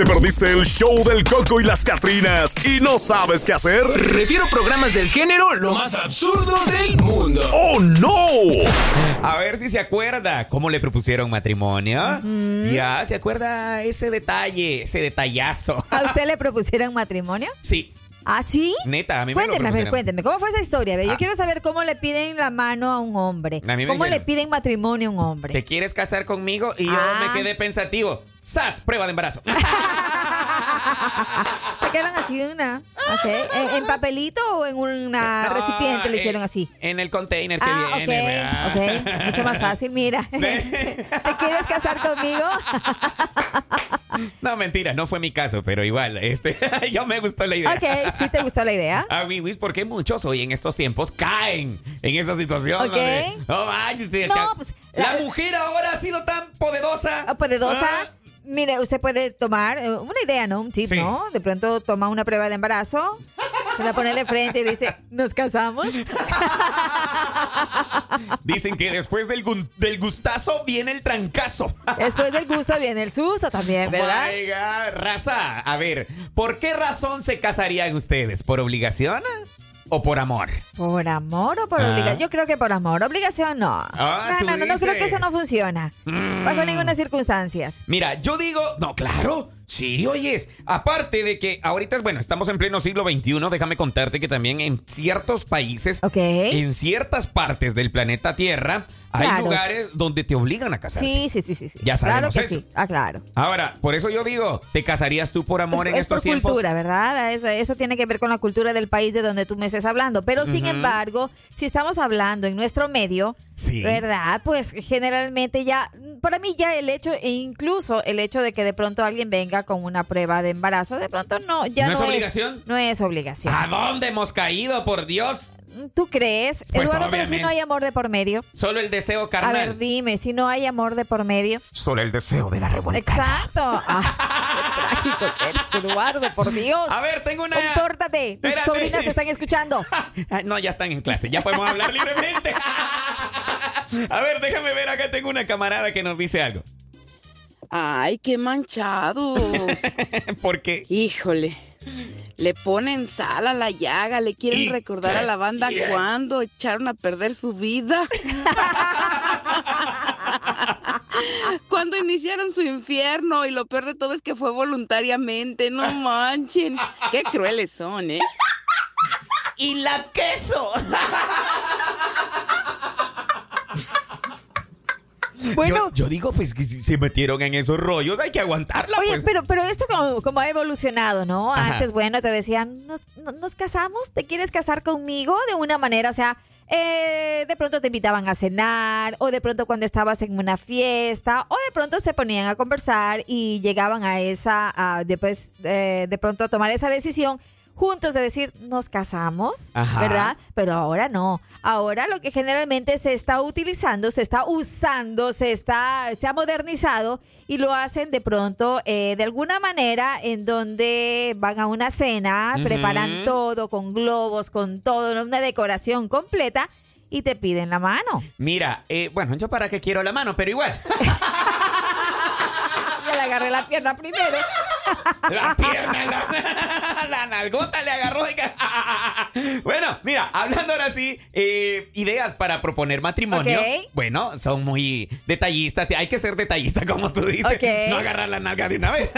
¿Te perdiste el show del Coco y las Catrinas y no sabes qué hacer? Refiero programas del género lo más absurdo del mundo. ¡Oh, no! A ver si se acuerda cómo le propusieron matrimonio. Ya, ¿se acuerda ese detalle, ese detallazo? ¿A usted le propusieron matrimonio? Sí, ¿Ah, sí? neta, a mí me Cuénteme, a ver, propusieron. cuénteme. ¿Cómo fue esa historia? Yo Ah. quiero saber cómo le piden la mano a un hombre. A me ¿Cómo le piden matrimonio a un hombre? ¿Te quieres casar conmigo? Y yo Ah. me quedé pensativo. ¡Sas! Prueba de embarazo. Se quedaron así de una. Ok. ¿En, en papelito o en una No, recipiente le eh, hicieron así? En el container que Ah, viene. ok. Mucho más fácil, mira. ¿Te quieres casar conmigo? No, mentira, no fue mi caso, pero igual, este, yo me gustó la idea. Ok, ¿sí te gustó la idea? A mí, porque muchos hoy en estos tiempos caen en esa situación. Ok. No pues, la, la- mujer ahora ha sido tan poderosa. Ah, Poderosa. Ah, Mire, usted puede tomar eh, una idea, ¿no? Un tip, Sí. ¿no? De pronto toma una prueba de embarazo, se la pone de frente y dice, ¿nos casamos? Dicen que después del, del gustazo viene el trancazo. Después del gusto viene el susto también, ¿verdad? Oh my God. Raza, a ver, ¿por qué razón se casarían ustedes? ¿Por obligación o por amor? ¿Por amor o por Ah. obligación? Yo creo que por amor. Obligación no. Ah, no, no, no, no creo que. Mm. eso no funciona. Bajo ninguna circunstancia. Mira, yo digo, no, claro. Sí, oyes. Aparte de que ahorita, es bueno, estamos en pleno siglo XXI, déjame contarte que también en ciertos países, en ciertas partes del planeta Tierra, hay Claro. lugares donde te obligan a casarte. Sí, sí, sí, sí. Ya sabemos Claro que eso. sí. Ah, claro. Ahora, por eso yo digo, ¿te casarías tú por amor es, en es estos por tiempos? cultura, ¿verdad? Eso, eso tiene que ver con la cultura del país de donde tú me estés hablando. Pero sin embargo, si estamos hablando en nuestro medio, Sí. ¿verdad? Pues generalmente ya, para mí ya el hecho, e incluso el hecho de que de pronto alguien venga con una prueba de embarazo, de pronto no, ya ¿No no, es obligación? no es obligación. ¿A dónde hemos caído, por Dios? ¿Tú crees? Pues Eduardo, pero si no hay amor de por medio. Solo el deseo A carnal. ver, dime, si no hay amor de por medio. Solo el deseo de la revuelta. Exacto. Ah, qué trágico que eres, Eduardo, por Dios. A ver, tengo una... Compórtate. Tus sobrinas te están escuchando. Ah, No, ya están en clase, ya podemos hablar libremente. A ver, déjame ver, acá tengo una camarada que nos dice algo. Ay, qué manchados. Porque Híjole. Le ponen sal a la llaga, le quieren recordar a la banda cuando echaron a perder su vida. cuando iniciaron su infierno y lo peor de todo es que fue voluntariamente, no manchen. Qué crueles son, ¿eh? y la queso. Bueno, yo, yo digo, pues que si se metieron en esos rollos, hay que aguantarla. oye, pues. pero, pero esto como, como ha evolucionado, ¿no? Ajá. Antes, bueno, te decían, ¿nos, no- nos casamos? ¿Te quieres casar conmigo? De una manera, o sea, eh, de pronto te invitaban a cenar, o de pronto cuando estabas en una fiesta, o de pronto se ponían a conversar y llegaban a esa, a después eh, de pronto a tomar esa decisión. Juntos de decir, nos casamos, Ajá. ¿verdad? Pero ahora no. Ahora lo que generalmente se está utilizando, se está usando, se está, se ha modernizado y lo hacen de pronto eh, de alguna manera en donde van a una cena, preparan todo con globos, con todo, una decoración completa y te piden la mano. Mira, eh, bueno, yo para qué quiero la mano, pero igual. Agarré la pierna primero. La pierna, la, la nalgota le agarró. oiga. Bueno, mira, hablando ahora sí, eh, ideas para proponer matrimonio. Bueno, son muy detallistas. Hay que ser detallista, como tú dices. No agarrar la nalga de una vez.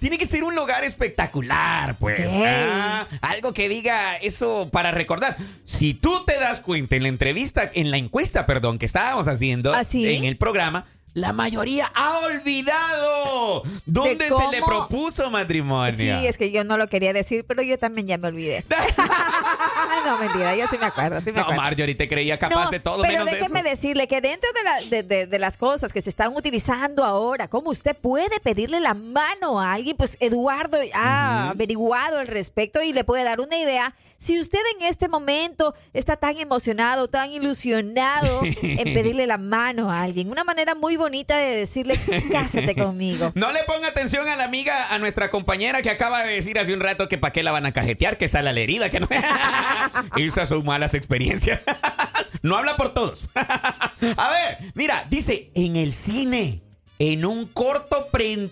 Tiene que ser un lugar espectacular, pues. Ah, algo que diga eso para recordar. Si tú te das cuenta en la entrevista, en la encuesta, perdón, que estábamos haciendo ¿Ah, sí? en el programa. La mayoría ha olvidado dónde se le propuso matrimonio. Sí, es que yo no lo quería decir, pero yo también ya me olvidé. no, mentira, yo sí me acuerdo, sí me No, acuerdo. Marjorie te creía capaz No, de todo pero menos de déjeme decirle que dentro de, la- de- de- de las cosas que se están utilizando ahora, cómo usted puede pedirle la mano a alguien, pues Eduardo ha averiguado al respecto y le puede dar una idea. Si usted en este momento está tan emocionado, tan ilusionado en pedirle la mano a alguien, una manera muy bonita de decirle, cásate conmigo. No le ponga atención a la amiga, a nuestra compañera que acaba de decir hace un rato que para qué la van a cajetear, que sale la herida, que no. Esas son malas experiencias. no habla por todos. a ver, mira, dice, en el cine. en un corto pre-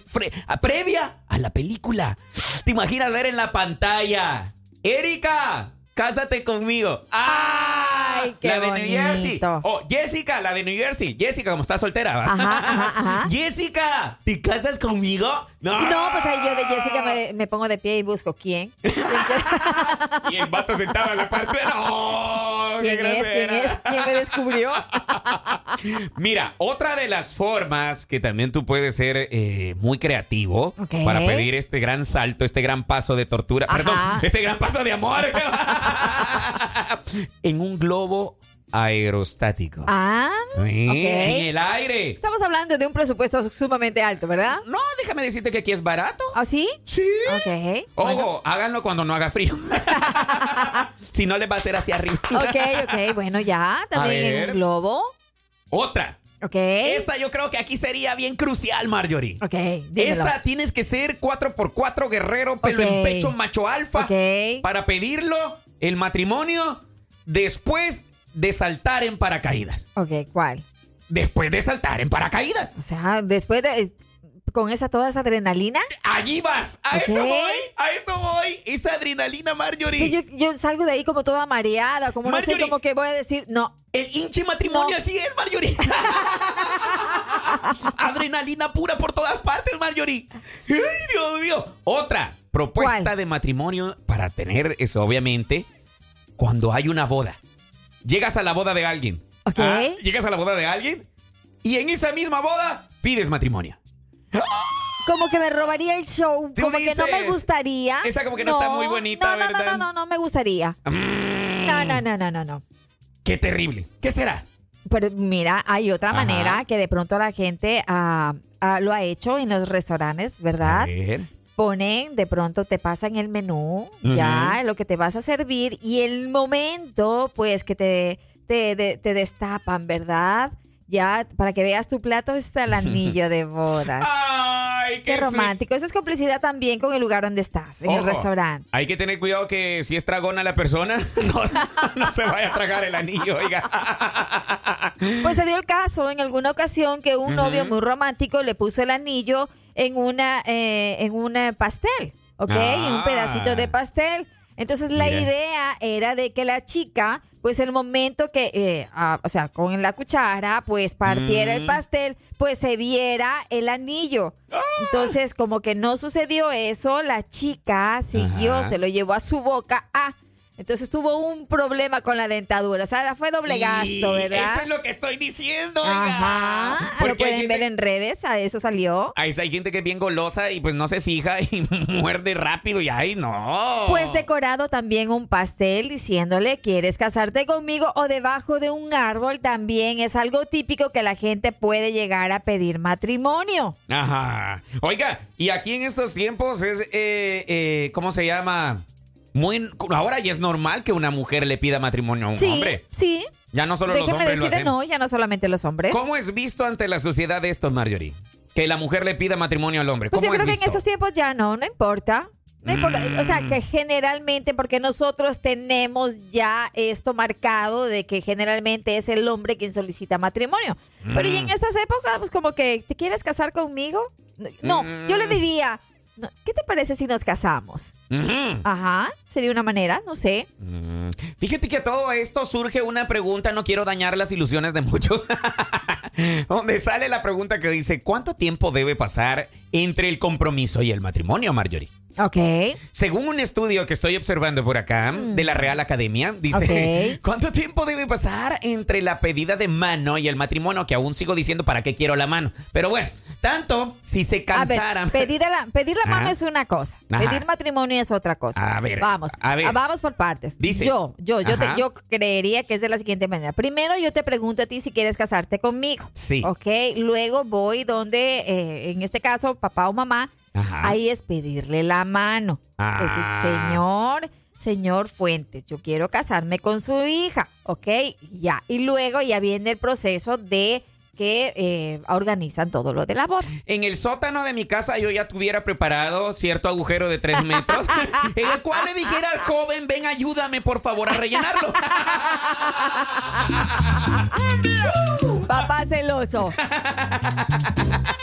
previa a la película. ¿Te imaginas ver en la pantalla? Erika, cásate conmigo. Ay, qué La de New Jersey. Oh, Jessica, la de New Jersey. Jessica, como está soltera. ¿va? Ajá, ajá, ajá. Jessica, ¿te casas conmigo? No. Pues ahí yo de Jessica me, me pongo de pie y busco quién. ¿Quién, quiere- Y el vato sentado en la parte. ¡No! Qué ¿Quién es? ¿Quién es? ¿Quién me descubrió? Mira, otra de las formas que también tú puedes ser eh, muy creativo para pedir este gran salto, este gran paso de tortura, Ajá. perdón, este gran paso de amor en un globo aerostático. Ah, Sí. En el aire. Estamos hablando de un presupuesto sumamente alto, ¿verdad? No, déjame decirte que aquí es barato. ¿Ah, sí? Sí. Ok. Ojo, bueno. háganlo cuando no haga frío. si no les va a hacer hacia arriba. Ok, ok, bueno, ya, también en un globo. Otra. Ok. Esta yo creo que aquí sería bien crucial, Marjorie. Ok, dímelo. Esta tienes que ser 4x4 guerrero, pelo en pecho, macho alfa. Ok. Para pedirlo, el matrimonio, después de saltar en paracaídas. Ok, ¿cuál? Después de saltar en paracaídas. O sea, después de... Con esa, toda esa adrenalina. Allí vas. A eso voy. A eso voy. Esa adrenalina, Marjorie. Yo, yo salgo de ahí como toda mareada, como no sé, como que voy a decir, no. El hinche matrimonio No. así es, Marjorie. Adrenalina pura por todas partes, Marjorie. Ay, Dios mío. Otra propuesta ¿Cuál? de matrimonio para tener eso, obviamente, cuando hay una boda. Llegas a la boda de alguien. Ah, Llegas a la boda de alguien y en esa misma boda pides matrimonio. Como que me robaría el show, como que no me gustaría. esa como que no está muy bonita, no, no, ¿verdad? No, no, no, no me gustaría. Mm, No, no, no, no, no, no. Qué terrible. ¿Qué será? Pero mira, hay otra Ajá. manera que de pronto la gente ah, ah, lo ha hecho en los restaurantes, A ¿verdad? ver. Ponen, de pronto te pasan el menú, ya, lo que te vas a servir y el momento, pues, que te, te, de- te destapan, ¿verdad? Ya, para que veas tu plato está el anillo de bodas. Ay, qué, Qué romántico. Esa es complicidad también con el lugar donde estás, en el restaurante. Hay que tener cuidado que si es tragona la persona, no, no se vaya a tragar el anillo, oiga. Pues se dio el caso en alguna ocasión que un novio muy romántico le puso el anillo en una eh, en un eh, pastel, ¿ok? En un Ah. pedacito de pastel. Entonces la Mira. idea era de que la chica, pues el momento que, eh, ah, o sea, con la cuchara, pues partiera el Mm. pastel, pues se viera el anillo. Ah. Entonces como que no sucedió eso, la chica siguió, Ajá. se lo llevó a su boca. Ah, entonces tuvo un problema con la dentadura. O sea, fue doble gasto, ¿verdad? Eso es lo que estoy diciendo, oiga. Ajá. Lo Porque hay pueden gente- ver en redes, a eso salió. Ahí hay gente que es bien golosa y pues no se fija y muerde rápido y ay, no. Pues decorado también un pastel diciéndole, ¿quieres casarte conmigo? O debajo de un árbol también es algo típico que la gente puede llegar a pedir matrimonio. Ajá. Oiga, y aquí en estos tiempos es, eh, eh, ¿cómo se llama? Muy, ahora ya es normal que una mujer le pida matrimonio a un Sí, hombre. sí. Ya no solo los hombres decirle, no, ya no solamente los hombres. ¿Cómo es visto ante la sociedad esto, Marjorie? Que la mujer le pida matrimonio al hombre. Pues ¿Cómo yo creo es que en esos tiempos ya no, no importa. No importa. O sea, Mm. que generalmente, porque nosotros tenemos ya esto marcado de que generalmente es el hombre quien solicita matrimonio. Pero y en Mm. estas épocas, pues como que, ¿te quieres casar conmigo? No, yo le Mm. diría, ¿qué te parece si nos casamos? Ajá, sería una manera, no sé. Mm. Fíjate que todo esto surge una pregunta, no quiero dañar las ilusiones de muchos. Donde sale la pregunta que dice, ¿cuánto tiempo debe pasar entre el compromiso y el matrimonio, Marjorie? Ok. Según un estudio que estoy observando por acá de la Real Academia, dice. ¿cuánto tiempo debe pasar entre la pedida de mano y el matrimonio? Que aún sigo diciendo para qué quiero la mano. Pero bueno, tanto si se A ver, cansaran. pedir la, pedir la mano Ajá. es una cosa, Ajá. pedir matrimonio es otra cosa. A ver, vamos, a ver. ah, vamos por partes. Dice. yo, yo, yo, te- yo creería que es de la siguiente manera. Primero, yo te pregunto a ti si quieres casarte conmigo. Sí. Ok, luego voy donde, eh, en este caso, papá o mamá. Ajá. Ahí es pedirle la mano. Ah. Decir, señor, señor Fuentes, yo quiero casarme con su hija. Ok, ya. Y luego ya viene el proceso de que eh, organizan todo lo de la boda. En el sótano de mi casa yo ya tuviera preparado cierto agujero de tres metros en el cual le dijera al joven, ven ayúdame por favor a rellenarlo. Papá celoso.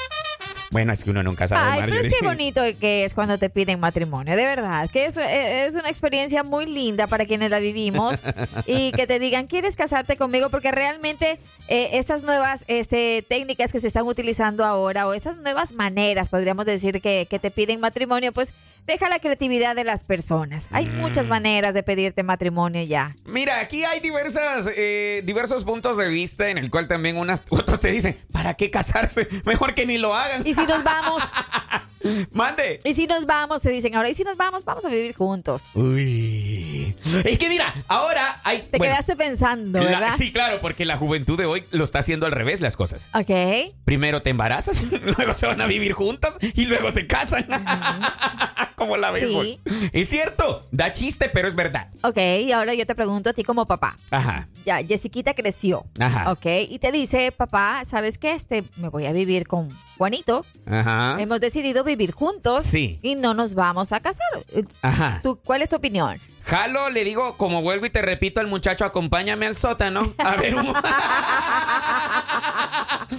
Bueno, es que uno nunca sabe, Ay, pero es que bonito que es cuando te piden matrimonio, de verdad. Que es, es una experiencia muy linda para quienes la vivimos y que te digan, ¿quieres casarte conmigo? Porque realmente eh, estas nuevas este, técnicas que se están utilizando ahora o estas nuevas maneras, podríamos decir, que, que te piden matrimonio, pues deja la creatividad de las personas. Hay Mm. muchas maneras de pedirte matrimonio ya. Mira, aquí hay diversas, eh, diversos puntos de vista en el cual también unas, otros te dicen, ¿para qué casarse? Mejor que ni lo hagan. Y si nos vamos, Mande. y si nos vamos, te dicen ahora, y si nos vamos, vamos a vivir juntos. Uy. Es que mira, ahora hay... Te bueno, quedaste pensando, sí, claro, porque la juventud de hoy lo está haciendo al revés las cosas. Ok. Primero te embarazas, luego se van a vivir juntos y luego se casan. Como la ves, Sí. Es cierto, da chiste, pero es verdad. Ok, y ahora yo te pregunto a ti como papá. Ajá. Ya, Jessiquita creció. Ajá. Ok, y te dice, papá, ¿sabes qué? Este, me voy a vivir con Juanito. Ajá. Hemos decidido vivir juntos. Sí. Y no nos vamos a casar. Ajá. ¿Tú, ¿Cuál es tu opinión? Jalo, le digo, como vuelvo y te repito al muchacho, acompáñame al sótano. A ver, un,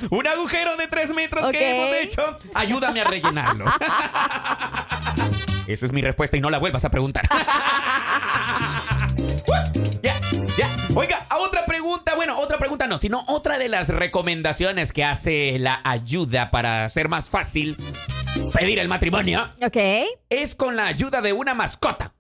un agujero de tres metros que hemos hecho. Ayúdame a rellenarlo. Esa es mi respuesta y no la vuelvas a preguntar. Ya, ya. Oiga, a otra pregunta. Bueno, otra pregunta no, sino otra de las recomendaciones que hace la ayuda para hacer más fácil pedir el matrimonio Ok. es con la ayuda de una mascota.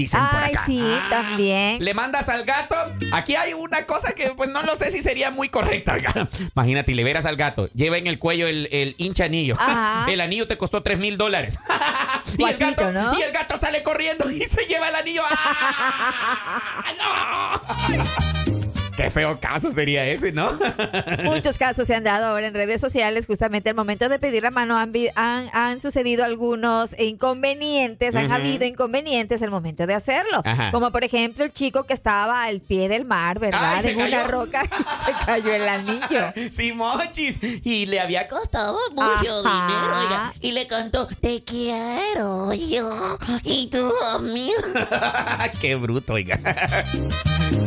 Dicen por Ay, acá. sí, también. Le mandas al gato. Aquí hay una cosa que pues no lo sé si sería muy correcta. oiga. Imagínate, y le veras al gato. Lleva en el cuello el, el hincha anillo. Ajá. El anillo te costó 3 mil dólares. y, el Guajito, gato, ¿no? y el gato sale corriendo y se lleva el anillo. ¡Ah! ¡No! Qué feo caso sería ese, ¿no? Muchos casos se han dado ahora en redes sociales. Justamente al momento de pedir la mano han, han, han sucedido algunos inconvenientes, han habido inconvenientes al momento de hacerlo. Ajá. Como por ejemplo el chico que estaba al pie del mar, ¿verdad? Ay, en una roca y se cayó el anillo. Sí, mochis. Y le había costado mucho Ajá. dinero, oiga. Y le cantó, te quiero yo y tú a mí. Qué bruto, oiga.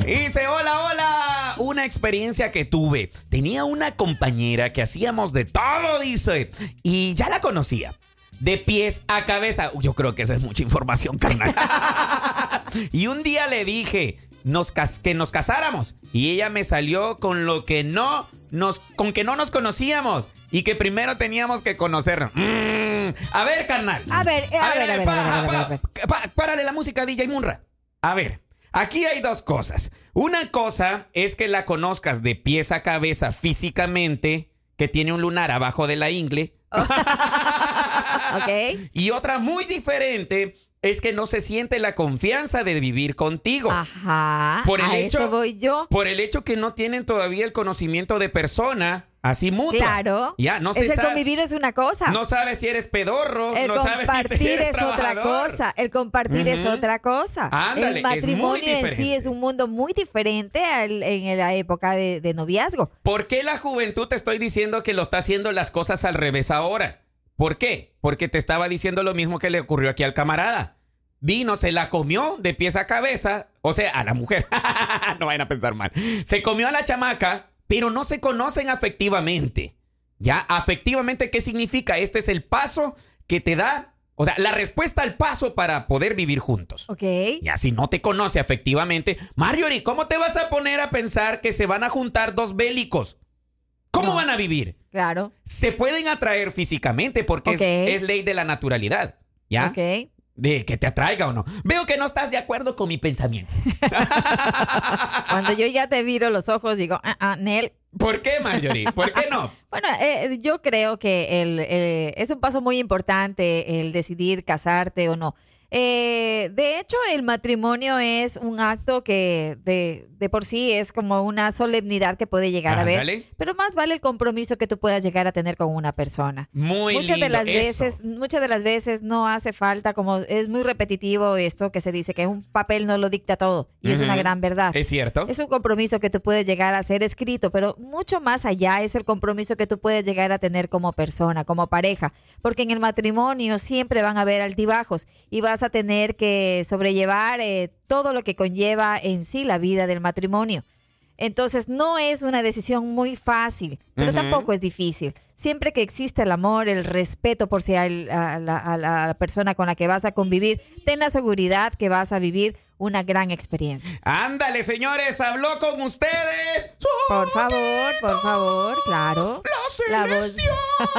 Dice, hola, hola. Una experiencia que tuve. Tenía una compañera que hacíamos de todo, dice. Y ya la conocía. De pies a cabeza. Yo creo que esa es mucha información, carnal. y un día le dije nos que nos casáramos. Y ella me salió con lo que no nos, con que no nos conocíamos. Y que primero teníamos que conocernos. Mm, a ver, carnal. A ver, a ver, a ver, a ver, a ver, a ver. Pa- pa- párale la música, DJ Munra. A ver, aquí hay dos cosas. Una cosa es que la conozcas de pies a cabeza físicamente, que tiene un lunar abajo de la ingle. ¿Ok? Y otra muy diferente es que no se siente la confianza de vivir contigo. Ajá. Por el a hecho- eso voy yo. Por el hecho que no tienen todavía el conocimiento de persona, así mutua. Claro. Ya, no es se el sabe. convivir es una cosa. No sabes si eres pedorro, El no sabes si compartir eres es otra cosa. El compartir es otra cosa. Ándale, el es muy matrimonio en sí es un mundo muy diferente al- en la época de, de noviazgo. ¿Por qué la juventud te estoy diciendo que lo está haciendo las cosas al revés ahora? ¿Por qué? Porque te estaba diciendo lo mismo que le ocurrió aquí al camarada. Vino, se la comió de pies a cabeza, o sea, a la mujer. no vayan a pensar mal. Se comió a la chamaca, pero no se conocen afectivamente. ¿Ya? Afectivamente, ¿qué significa? Este es el paso que te da, o sea, la respuesta al paso para poder vivir juntos. ¿Ok? Ya si no te conoce afectivamente, Marjorie, ¿cómo te vas a poner a pensar que se van a juntar dos bélicos? ¿Cómo No. van a vivir? Claro. Se pueden atraer físicamente porque es, ley de la naturalidad. ¿Ya? Ok. De que te atraiga o no. Veo que no estás de acuerdo con mi pensamiento. Cuando yo ya te viro los ojos, digo, ah, ah, Nel. ¿Por qué, Marjorie? ¿Por qué no? Bueno, eh, yo creo que el, eh, es un paso muy importante el decidir casarte o no. Eh, de hecho, el matrimonio es un acto que de, de por sí es como una solemnidad que puede llegar a ver. Pero más vale el compromiso que tú puedas llegar a tener con una persona. Muy muchas lindo, de las eso. veces, muchas de las veces no hace falta, como es muy repetitivo esto que se dice que un papel no lo dicta todo y es una gran verdad. Es cierto. Es un compromiso que tú puedes llegar a ser escrito, pero mucho más allá es el compromiso que tú puedes llegar a tener como persona, como pareja, porque en el matrimonio siempre van a haber altibajos y vas a tener que sobrellevar eh, todo lo que conlleva en sí la vida del matrimonio. Entonces no es una decisión muy fácil, pero tampoco es difícil. Siempre que existe el amor, el respeto por si hay a la, a la persona con la que vas a convivir, ten la seguridad que vas a vivir una gran experiencia. Ándale, señores, habló con ustedes. Por favor, por favor, claro. La voz, celestial.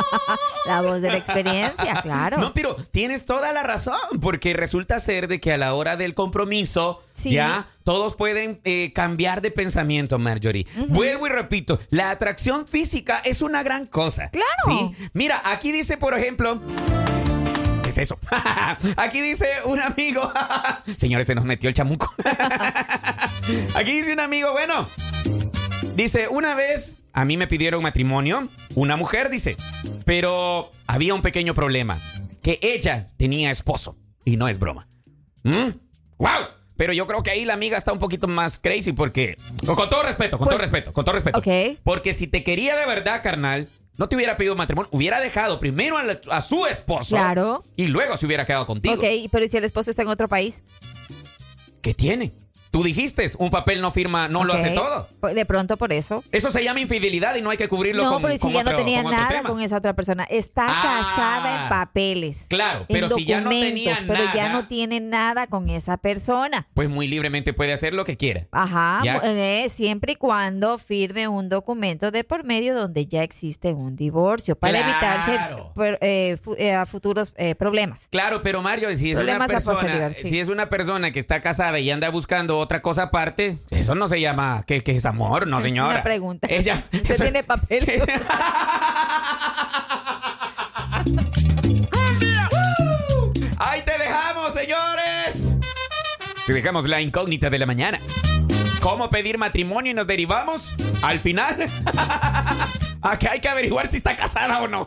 la voz de la experiencia, claro. No, pero tienes toda la razón, porque resulta ser de que a la hora del compromiso, Sí. ya todos pueden eh, cambiar de pensamiento, Marjorie. Vuelvo y repito, la atracción física es una gran cosa. Claro. Sí. Mira, aquí dice, por ejemplo. ¿Qué es eso? Aquí dice un amigo. Señores, se nos metió el chamuco. Aquí dice un amigo, bueno. Dice, una vez a mí me pidieron matrimonio, una mujer dice, pero había un pequeño problema, que ella tenía esposo, y no es broma. ¿Mm? ¡Wow! Pero yo creo que ahí la amiga está un poquito más crazy porque, con, todo respeto, con Pues- todo respeto, con todo respeto. Ok. Porque si te quería de verdad, carnal, no te hubiera pedido matrimonio, hubiera dejado primero a, la- a su esposo. Claro. Y luego se hubiera quedado contigo. Ok, pero ¿y si el esposo está en otro país? ¿Qué tiene? Tú dijiste, un papel no firma, no lo hace todo. pues De pronto por eso. Eso se llama infidelidad y no hay que cubrirlo No, con pero si con ya no tenía nada tema. con esa otra persona. Está Ah. casada en papeles. Claro, en pero si ya no tenía Pero ya nada. no tiene nada con esa persona. Pues muy libremente puede hacer lo que quiera. Ajá, Ya. eh, siempre y cuando firme un documento de por medio donde ya existe un divorcio para Claro. evitarse eh, eh, a futuros eh, problemas. Claro, pero Mario, si es una Problemas persona, si es una persona que está casada y anda buscando otra cosa aparte, eso no se llama que, que es amor, no señora. Una pregunta. Ella ¿Usted eso- tiene papeles? Ahí te dejamos, señores. Te dejamos la incógnita de la mañana. ¿Cómo pedir matrimonio y nos derivamos al final? a que hay que averiguar si está casada o no.